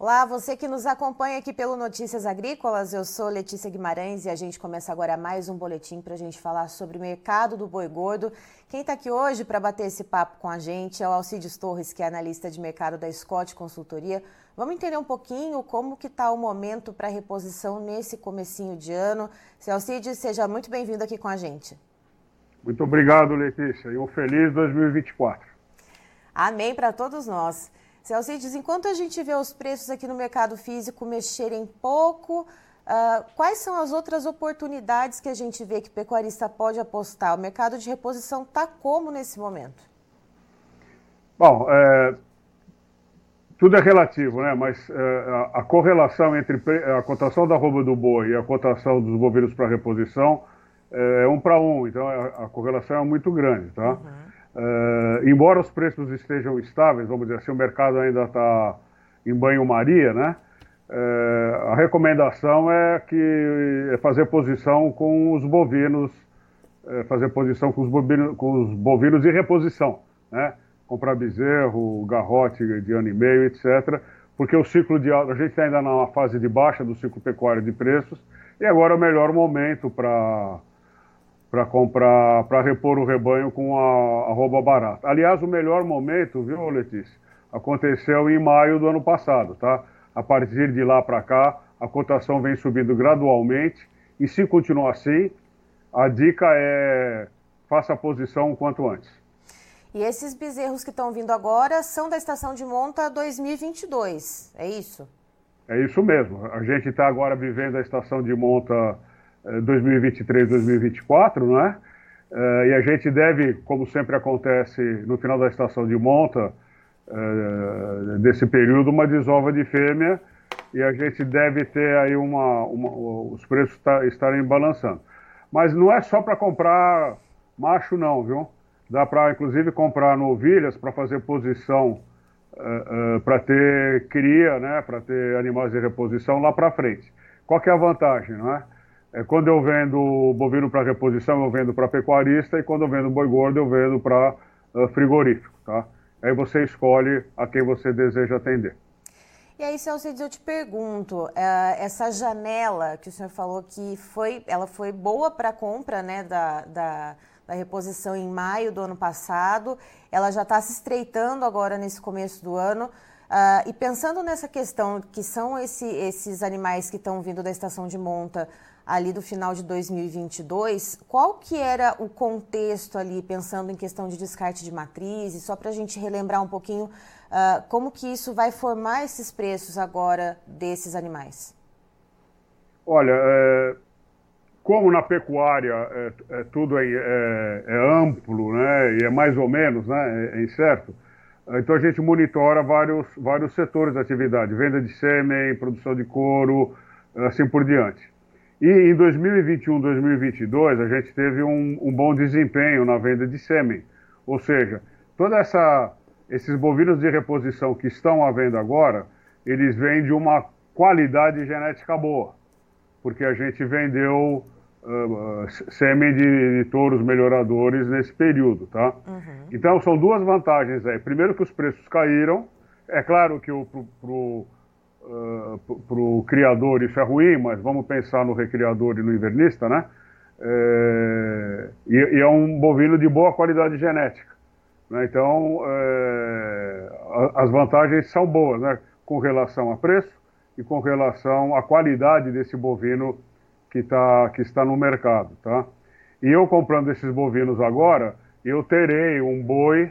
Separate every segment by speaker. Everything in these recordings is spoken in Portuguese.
Speaker 1: Olá, você que nos acompanha aqui pelo Notícias Agrícolas, eu sou Letícia Guimarães e a gente começa agora mais um boletim para a gente falar sobre o mercado do boi gordo. Quem está aqui hoje para bater esse papo com a gente é o Alcides Torres, que é analista de mercado da Scott Consultoria. Vamos entender um pouquinho como que está o momento para reposição nesse comecinho de ano. Seu Alcides, seja muito bem-vindo aqui com a gente.
Speaker 2: Muito obrigado, Letícia, e um feliz 2024.
Speaker 1: Amém para todos nós. Celcides, enquanto a gente vê os preços aqui no mercado físico mexerem pouco, uh, quais são as outras oportunidades que a gente vê que o pecuarista pode apostar? O mercado de reposição está como nesse momento?
Speaker 2: Bom, é, tudo é relativo, né? Mas é, a, correlação entre a cotação da roupa do boi e a cotação dos bovinos para reposição é, é um para um, então a, a, correlação é muito grande, tá? Uhum. Uh, embora os preços estejam estáveis, vamos dizer assim, o mercado ainda está em banho-maria, né? Uh, a recomendação é que é fazer posição com os bovinos, é fazer posição com os bovinos, com os bovinos reposição, né? Comprar bezerro, garrote de ano e meio, etc. Porque o ciclo de a gente está ainda na fase de baixa do ciclo pecuário de preços e agora é o melhor momento para para comprar, para repor o rebanho com a, a roupa barata. Aliás, o melhor momento, viu, Letícia, aconteceu em maio do ano passado, tá? A partir de lá para cá, a cotação vem subindo gradualmente e se continuar assim, a dica é faça a posição o quanto antes.
Speaker 1: E esses bezerros que estão vindo agora são da estação de monta 2022, é isso?
Speaker 2: É isso mesmo. A gente está agora vivendo a estação de monta 2023, 2024, não é? Uh, e a gente deve, como sempre acontece no final da estação de monta uh, desse período, uma desova de fêmea e a gente deve ter aí uma, uma os preços tá, estarem balançando. Mas não é só para comprar macho não, viu? Dá para inclusive comprar novilhas para fazer posição uh, para ter cria, né? Para ter animais de reposição lá para frente. Qual que é a vantagem, não é? É, quando eu vendo bovino para reposição, eu vendo para pecuarista, e quando eu vendo boi gordo, eu vendo para uh, frigorífico, tá? Aí você escolhe a quem você deseja atender.
Speaker 1: E aí, Celcides, eu te pergunto, uh, essa janela que o senhor falou que foi, ela foi boa para a compra né, da, da, da, reposição em maio do ano passado, ela já está se estreitando agora nesse começo do ano. Uh, e pensando nessa questão, que são esse, esses animais que estão vindo da estação de monta ali do final de 2022, qual que era o contexto ali, pensando em questão de descarte de matrizes, só para a gente relembrar um pouquinho uh, como que isso vai formar esses preços agora desses animais?
Speaker 2: Olha, é, como na pecuária é, é tudo é, é, é, amplo, né, e é mais ou menos, né, é, é incerto, então a gente monitora vários, vários setores da atividade, venda de sêmen, produção de couro, assim por diante. E em 2021, 2022, a gente teve um, um bom desempenho na venda de sêmen. Ou seja, toda essa esses bovinos de reposição que estão à venda agora, eles vêm de uma qualidade genética boa, porque a gente vendeu uh, sêmen de, de, touros melhoradores nesse período, tá? Uhum. Então são duas vantagens aí. Primeiro que os preços caíram, é claro que o pro, pro uh, para o criador isso é ruim, mas vamos pensar no recriador e no invernista, né? É, e, e, é um bovino de boa qualidade genética. Né? Então, é, as vantagens são boas, né? Com relação a preço e com relação à qualidade desse bovino que, tá, que está no mercado, tá? E eu comprando esses bovinos agora, eu terei um boi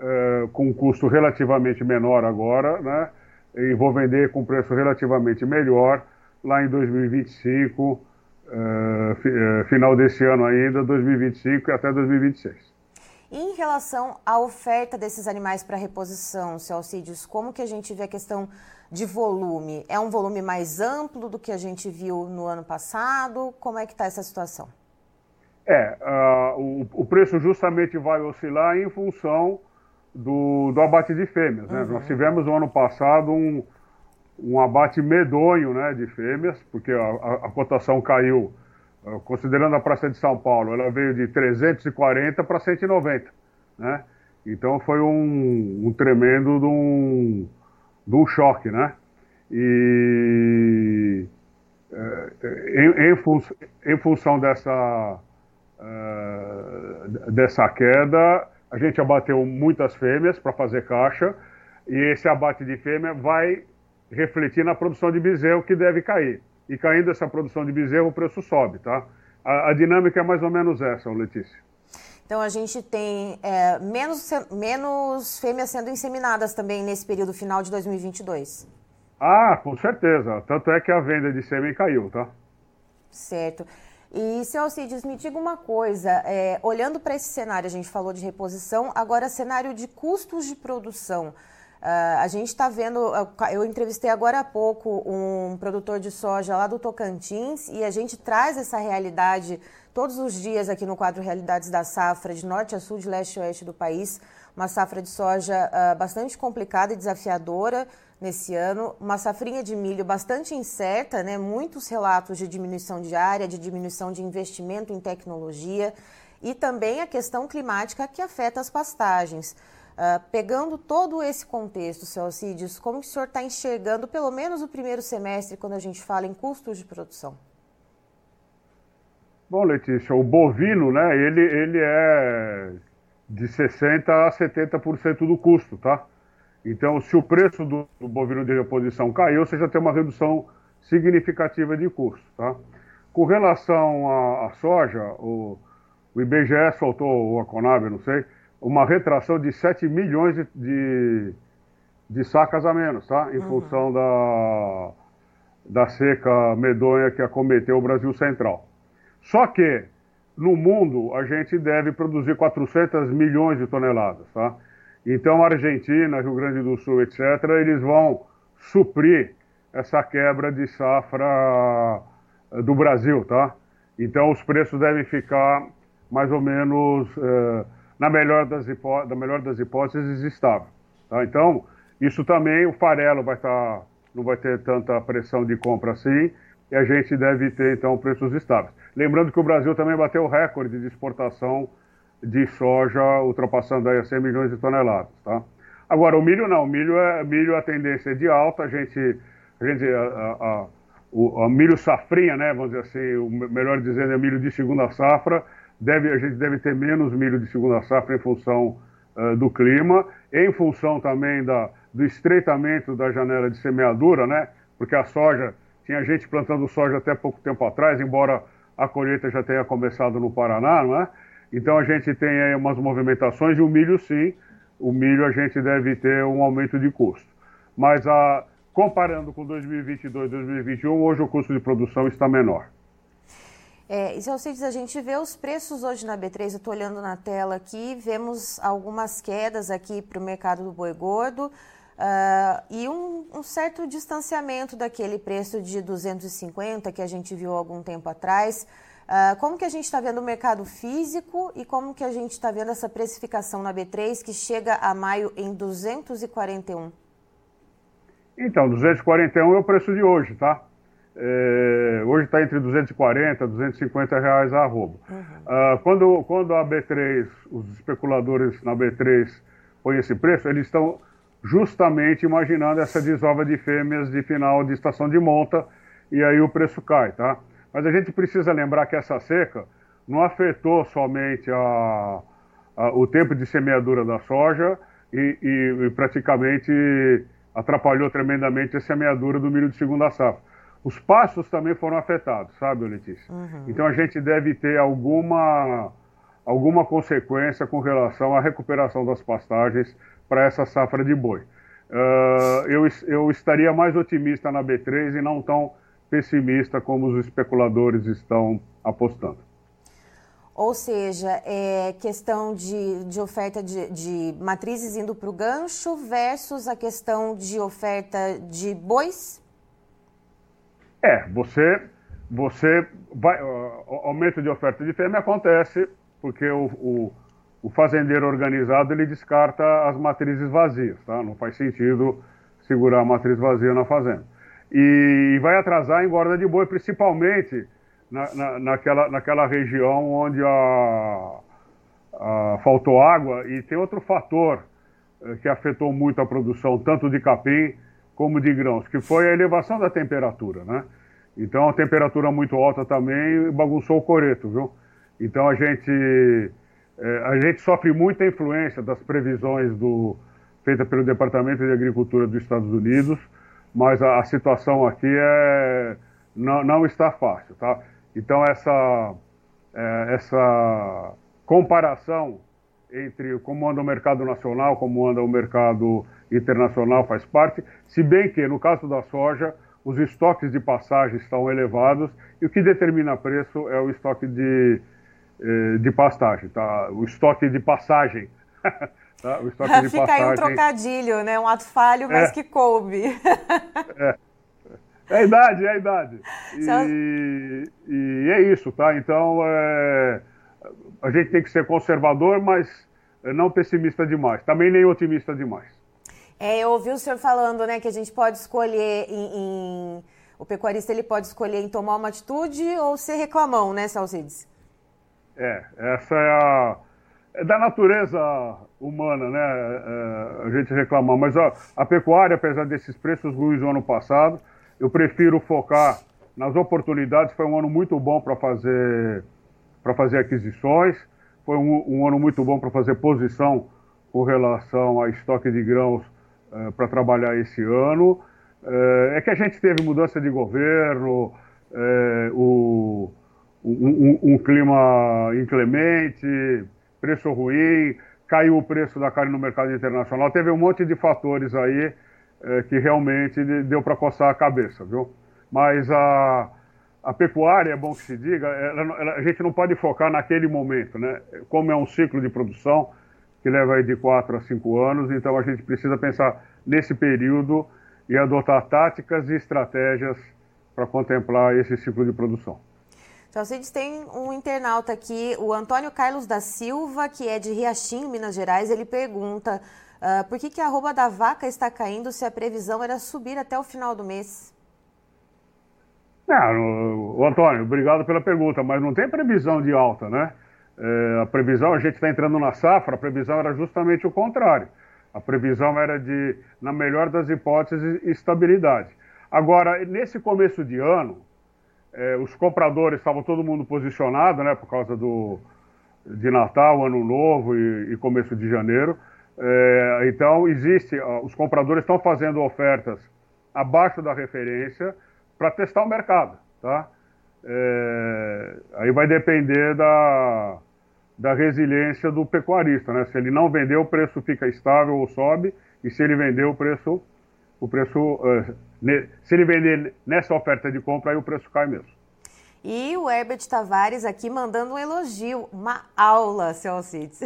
Speaker 2: é, com um custo relativamente menor agora, né? e vou vender com preço relativamente melhor lá em 2025, uh, uh, final desse ano ainda, 2025 e até 2026.
Speaker 1: E em relação à oferta desses animais para reposição, seu Alcides, como que a gente vê a questão de volume? É um volume mais amplo do que a gente viu no ano passado? Como é que está essa situação?
Speaker 2: É, uh, o, o, preço justamente vai oscilar em função do, do abate de fêmeas. Né? Uhum. Nós tivemos no ano passado um, um abate medonho né, de fêmeas, porque a, a, a cotação caiu, uh, considerando a Praça de São Paulo, ela veio de 340 para 190. Né? Então foi um, um tremendo de um, um choque, né? E é, em, em, em, função dessa, uh, dessa queda, a gente abateu muitas fêmeas para fazer caixa, e esse abate de fêmea vai refletir na produção de bezerro que deve cair. E caindo essa produção de bezerro, o preço sobe, tá? A, a dinâmica é mais ou menos essa, Letícia.
Speaker 1: Então a gente tem é, menos, menos fêmeas sendo inseminadas também nesse período final de 2022.
Speaker 2: Ah, com certeza. Tanto é que a venda de sêmen caiu, tá?
Speaker 1: Certo. E, seu Alcides, me diga uma coisa, é, olhando para esse cenário, a gente falou de reposição, agora cenário de custos de produção. Uh, a gente está vendo, eu entrevistei agora há pouco um produtor de soja lá do Tocantins e a gente traz essa realidade todos os dias aqui no quadro Realidades da Safra, de norte a sul, de leste a oeste do país. Uma safra de soja uh, bastante complicada e desafiadora nesse ano, uma safrinha de milho bastante incerta, né? muitos relatos de diminuição de área, de diminuição de investimento em tecnologia e também a questão climática que afeta as pastagens. Uh, pegando todo esse contexto, seu Alcides, como o senhor está enxergando pelo menos o primeiro semestre quando a gente fala em custos de produção?
Speaker 2: Bom, Letícia, o bovino, né, ele, ele é de 60% a 70% do custo, tá? Então, se o preço do, do, bovino de reposição caiu, você já tem uma redução significativa de custo, tá? Com relação à, soja, o, o IBGE soltou, ou a Conab, não sei, uma retração de 7 milhões de, de, de sacas a menos, tá? Em uhum. função da, da seca medonha que acometeu o Brasil Central. Só que, no mundo, a gente deve produzir 400 milhões de toneladas, tá? Então, Argentina, Rio Grande do Sul, etc., eles vão suprir essa quebra de safra eh, do Brasil, tá? Então, os preços devem ficar mais ou menos... Eh, na melhor das, melhor das hipóteses, estável. Tá? Então, isso também, o farelo vai estar, tá, não vai ter tanta pressão de compra assim, e a gente deve ter, então, preços estáveis. Lembrando que o Brasil também bateu o recorde de exportação de soja, ultrapassando aí 100 milhões de toneladas, tá? Agora, o milho não, o milho, é, milho a tendência é de alta, a gente, a gente a, a, a milho safrinha, né, vamos dizer assim, o melhor dizendo é milho de segunda safra, deve, a gente deve ter menos milho de segunda safra em função uh, do clima, em função também da, do estreitamento da janela de semeadura, né? Porque a soja, tinha gente plantando soja até pouco tempo atrás, embora a colheita já tenha começado no Paraná, não é? Então a gente tem aí umas movimentações e o milho sim, o milho a gente deve ter um aumento de custo. Mas a, comparando com 2022 e 2021, hoje o custo de produção está menor.
Speaker 1: É, e se você diz, a gente vê os preços hoje na B3, eu estou olhando na tela aqui, vemos algumas quedas aqui para o mercado do boi gordo uh, e um, um, certo distanciamento daquele preço de 250 que a gente viu algum tempo atrás. Uh, como que a gente está vendo o mercado físico e como que a gente está vendo essa precificação na B3 que chega a maio em 241?
Speaker 2: Então, 241 é o preço de hoje, tá? É, hoje está entre 240 e 250 reais a arroba. Uhum. Uh, quando, quando a B3, os especuladores na B3 põem esse preço, eles estão justamente imaginando essa desova de fêmeas de final de estação de monta e aí o preço cai, tá? Mas a gente precisa lembrar que essa seca não afetou somente a, a, o tempo de semeadura da soja e, e, e praticamente atrapalhou tremendamente a semeadura do milho de segunda safra os pastos também foram afetados, sabe, Letícia? Uhum. Então a gente deve ter alguma, alguma consequência com relação à recuperação das pastagens para essa safra de boi. Uh, eu, eu estaria mais otimista na B3 e não tão pessimista como os especuladores estão apostando.
Speaker 1: Ou seja, é questão de, de oferta de, de matrizes indo para o gancho versus a questão de oferta de bois?
Speaker 2: É, você, você vai, o aumento de oferta de fêmea acontece porque o, o, o, fazendeiro organizado ele descarta as matrizes vazias, tá? Não faz sentido segurar a matriz vazia na fazenda. E, vai atrasar a engorda de boi, principalmente na, na, naquela, naquela região onde a, a, faltou água. E tem outro fator eh, que afetou muito a produção, tanto de capim como de grãos, que foi a elevação da temperatura, né? Então a temperatura muito alta também bagunçou o coreto, viu? Então a gente é, a gente sofre muita influência das previsões do feita pelo Departamento de Agricultura dos Estados Unidos, mas a, a situação aqui é não, não, está fácil, tá? Então essa é, essa comparação entre como anda o mercado nacional, como anda o mercado internacional faz parte, se bem que no caso da soja os estoques de passagem estão elevados e o que determina preço é o estoque de, de pastagem, tá? O estoque de passagem.
Speaker 1: tá? O estoque de Fica passagem. aí um trocadilho, né? Um ato falho, mas é. que coube.
Speaker 2: é. É a idade, é a idade. E, e é isso, tá? Então, é, a gente tem que ser conservador, mas não pessimista demais. Também nem otimista demais.
Speaker 1: É, eu ouvi o senhor falando, né, que a gente pode escolher em, em... O pecuarista ele pode escolher em tomar uma atitude ou ser reclamão, né, Salcides?
Speaker 2: É, essa é a... É da natureza humana, né, é, a gente reclamar. Mas ó, a pecuária, apesar desses preços ruins do ano passado, eu prefiro focar nas oportunidades. Foi um ano muito bom para fazer, para fazer aquisições, foi um, um ano muito bom para fazer posição com relação a estoque de grãos uh, para trabalhar esse ano. Uh, é que a gente teve mudança de governo, uh, o, um, um, clima inclemente, preço ruim, caiu o preço da carne no mercado internacional. Teve um monte de fatores aí que realmente deu para coçar a cabeça, viu? Mas a, a pecuária, é bom que se diga, ela, ela, a gente não pode focar naquele momento, né? Como é um ciclo de produção, que leva aí de 4 a 5 anos, então a gente precisa pensar nesse período e adotar táticas e estratégias para contemplar esse ciclo de produção.
Speaker 1: Vocês tem um internauta aqui, o Antônio Carlos da Silva, que é de Riachinho, Minas Gerais, ele pergunta uh, por que, que a arroba da vaca está caindo se a previsão era subir até o final do mês?
Speaker 2: Não, o Antônio, obrigado pela pergunta, mas não tem previsão de alta, né? É, a previsão, a gente está entrando na safra, a previsão era justamente o contrário. A previsão era de, na melhor das hipóteses, estabilidade. Agora, nesse começo de ano, é, os compradores estavam todo mundo posicionado, né, por causa do, de Natal, Ano Novo e, e começo de janeiro. É, então, existe, os compradores estão fazendo ofertas abaixo da referência para testar o mercado, tá? É, aí vai depender da, da resiliência do pecuarista, né? Se ele não vender, o preço fica estável ou sobe, e se ele vender, o preço, o preço, uh, ne, se ele vender nessa oferta de compra, aí o preço cai mesmo.
Speaker 1: E o Herbert Tavares aqui mandando um elogio, uma aula, seu Alcides.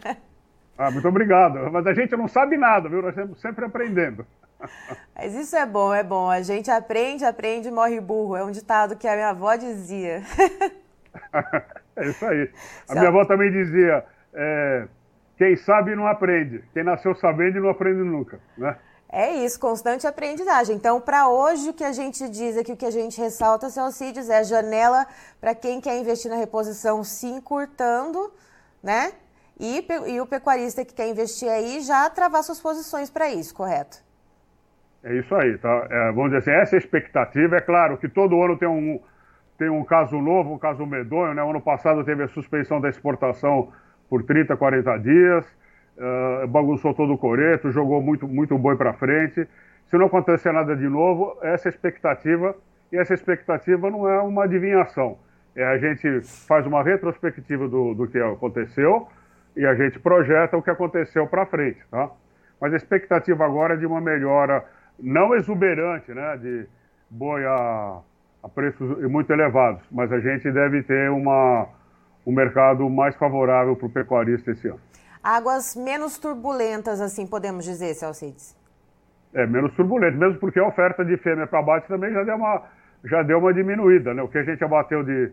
Speaker 2: ah, muito obrigado. Mas a gente não sabe nada, viu? Nós estamos sempre aprendendo.
Speaker 1: Mas isso é bom, é bom. A gente aprende, aprende e morre burro. É um ditado que a minha avó dizia.
Speaker 2: é isso aí. A minha avó também dizia: é, quem sabe não aprende. Quem nasceu sabendo não aprende nunca. Né?
Speaker 1: É isso, constante aprendizagem. Então, para hoje, o que a gente diz aqui, o que a gente ressalta, seu Alcides, é janela para quem quer investir na reposição se encurtando, né? E, e o pecuarista que quer investir aí já travar suas posições para isso, correto?
Speaker 2: É isso aí, tá? É, vamos dizer assim, essa expectativa, é claro que todo ano tem um, tem um caso novo, um caso medonho, né? O ano passado teve a suspensão da exportação por 30, 40 dias, uh, bagunçou todo o coreto, jogou muito, muito boi para frente. Se não acontecer nada de novo, essa expectativa, e essa expectativa não é uma adivinhação. É, a gente faz uma retrospectiva do, do que aconteceu e a gente projeta o que aconteceu para frente, tá? Mas a expectativa agora é de uma melhora não exuberante, né, de boi a, a preços muito elevados, mas a gente deve ter uma, um mercado mais favorável para o pecuarista esse ano.
Speaker 1: Águas menos turbulentas, assim podemos dizer, Celcides?
Speaker 2: É, menos turbulento, mesmo porque a oferta de fêmea para abate também já deu uma, já deu uma diminuída, né? O que a gente abateu de,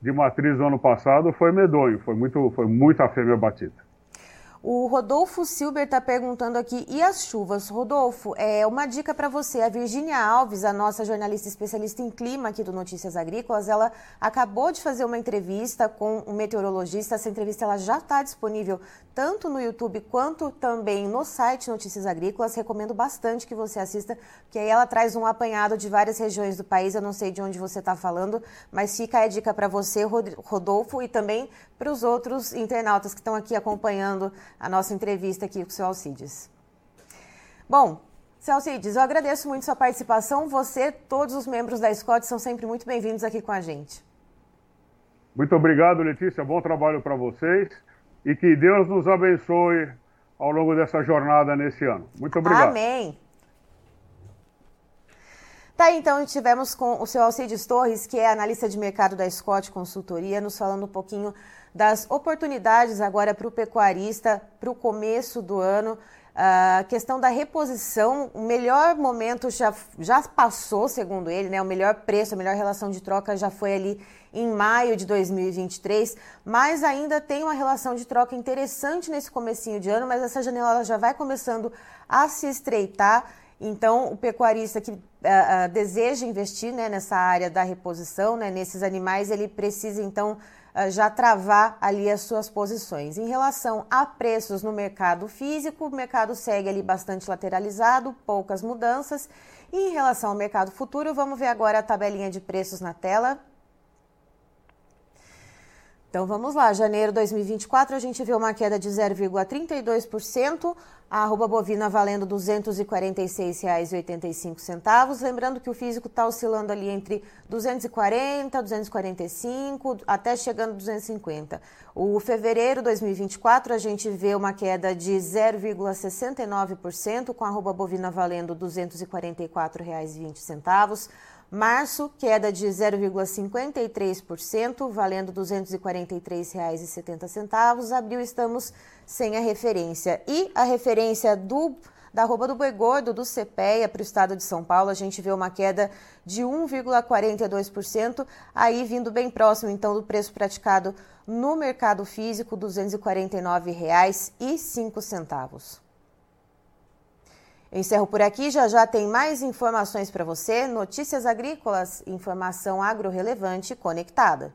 Speaker 2: de matriz no ano passado foi medonho, foi, muito, foi muita fêmea batida.
Speaker 1: O Rodolfo Silber está perguntando aqui, e as chuvas? Rodolfo, é uma dica para você. A Virgínia Alves, a nossa jornalista especialista em clima aqui do Notícias Agrícolas, ela acabou de fazer uma entrevista com um meteorologista. Essa entrevista ela já está disponível tanto no YouTube quanto também no site Notícias Agrícolas. Recomendo bastante que você assista, porque aí ela traz um apanhado de várias regiões do país. Eu não sei de onde você está falando, mas fica a dica para você, Rodolfo, e também para os outros internautas que estão aqui acompanhando a nossa entrevista aqui com o seu Alcides. Bom, seu Alcides, eu agradeço muito sua participação. Você, todos os membros da Scott são sempre muito bem-vindos aqui com a gente.
Speaker 2: Muito obrigado, Letícia. Bom trabalho para vocês e que Deus nos abençoe ao longo dessa jornada nesse ano. Muito obrigado.
Speaker 1: Amém. Tá, então tivemos com o seu Alcides Torres, que é analista de mercado da Scott Consultoria, nos falando um pouquinho das oportunidades agora para o pecuarista para o começo do ano. A questão da reposição, o melhor momento já, já passou, segundo ele, né? O melhor preço, a melhor relação de troca já foi ali em maio de 2023, mas ainda tem uma relação de troca interessante nesse comecinho de ano, mas essa janela já vai começando a se estreitar. Então, o pecuarista que uh, deseja investir né, nessa área da reposição, né, nesses animais, ele precisa então uh, já travar ali as suas posições. Em relação a preços no mercado físico, o mercado segue ali bastante lateralizado, poucas mudanças. E em relação ao mercado futuro, vamos ver agora a tabelinha de preços na tela. Então vamos lá, janeiro de 2024 a gente vê uma queda de 0,32%, a arroba bovina valendo R$ 246,85. Lembrando que o físico está oscilando ali entre 240, 245, até chegando a 250. O fevereiro de 2024 a gente vê uma queda de 0,69%, com a arroba bovina valendo R$ 244,20. Março, queda de 0,53%, valendo R$ 243,70. Abril, estamos sem a referência. E a referência do da arroba do boi gordo do CPEA para o estado de São Paulo, a gente vê uma queda de 1,42%, aí vindo bem próximo então do preço praticado no mercado físico, R$ 249,05. Eu encerro por aqui, já já tem mais informações para você, notícias agrícolas, informação agro-relevante conectada.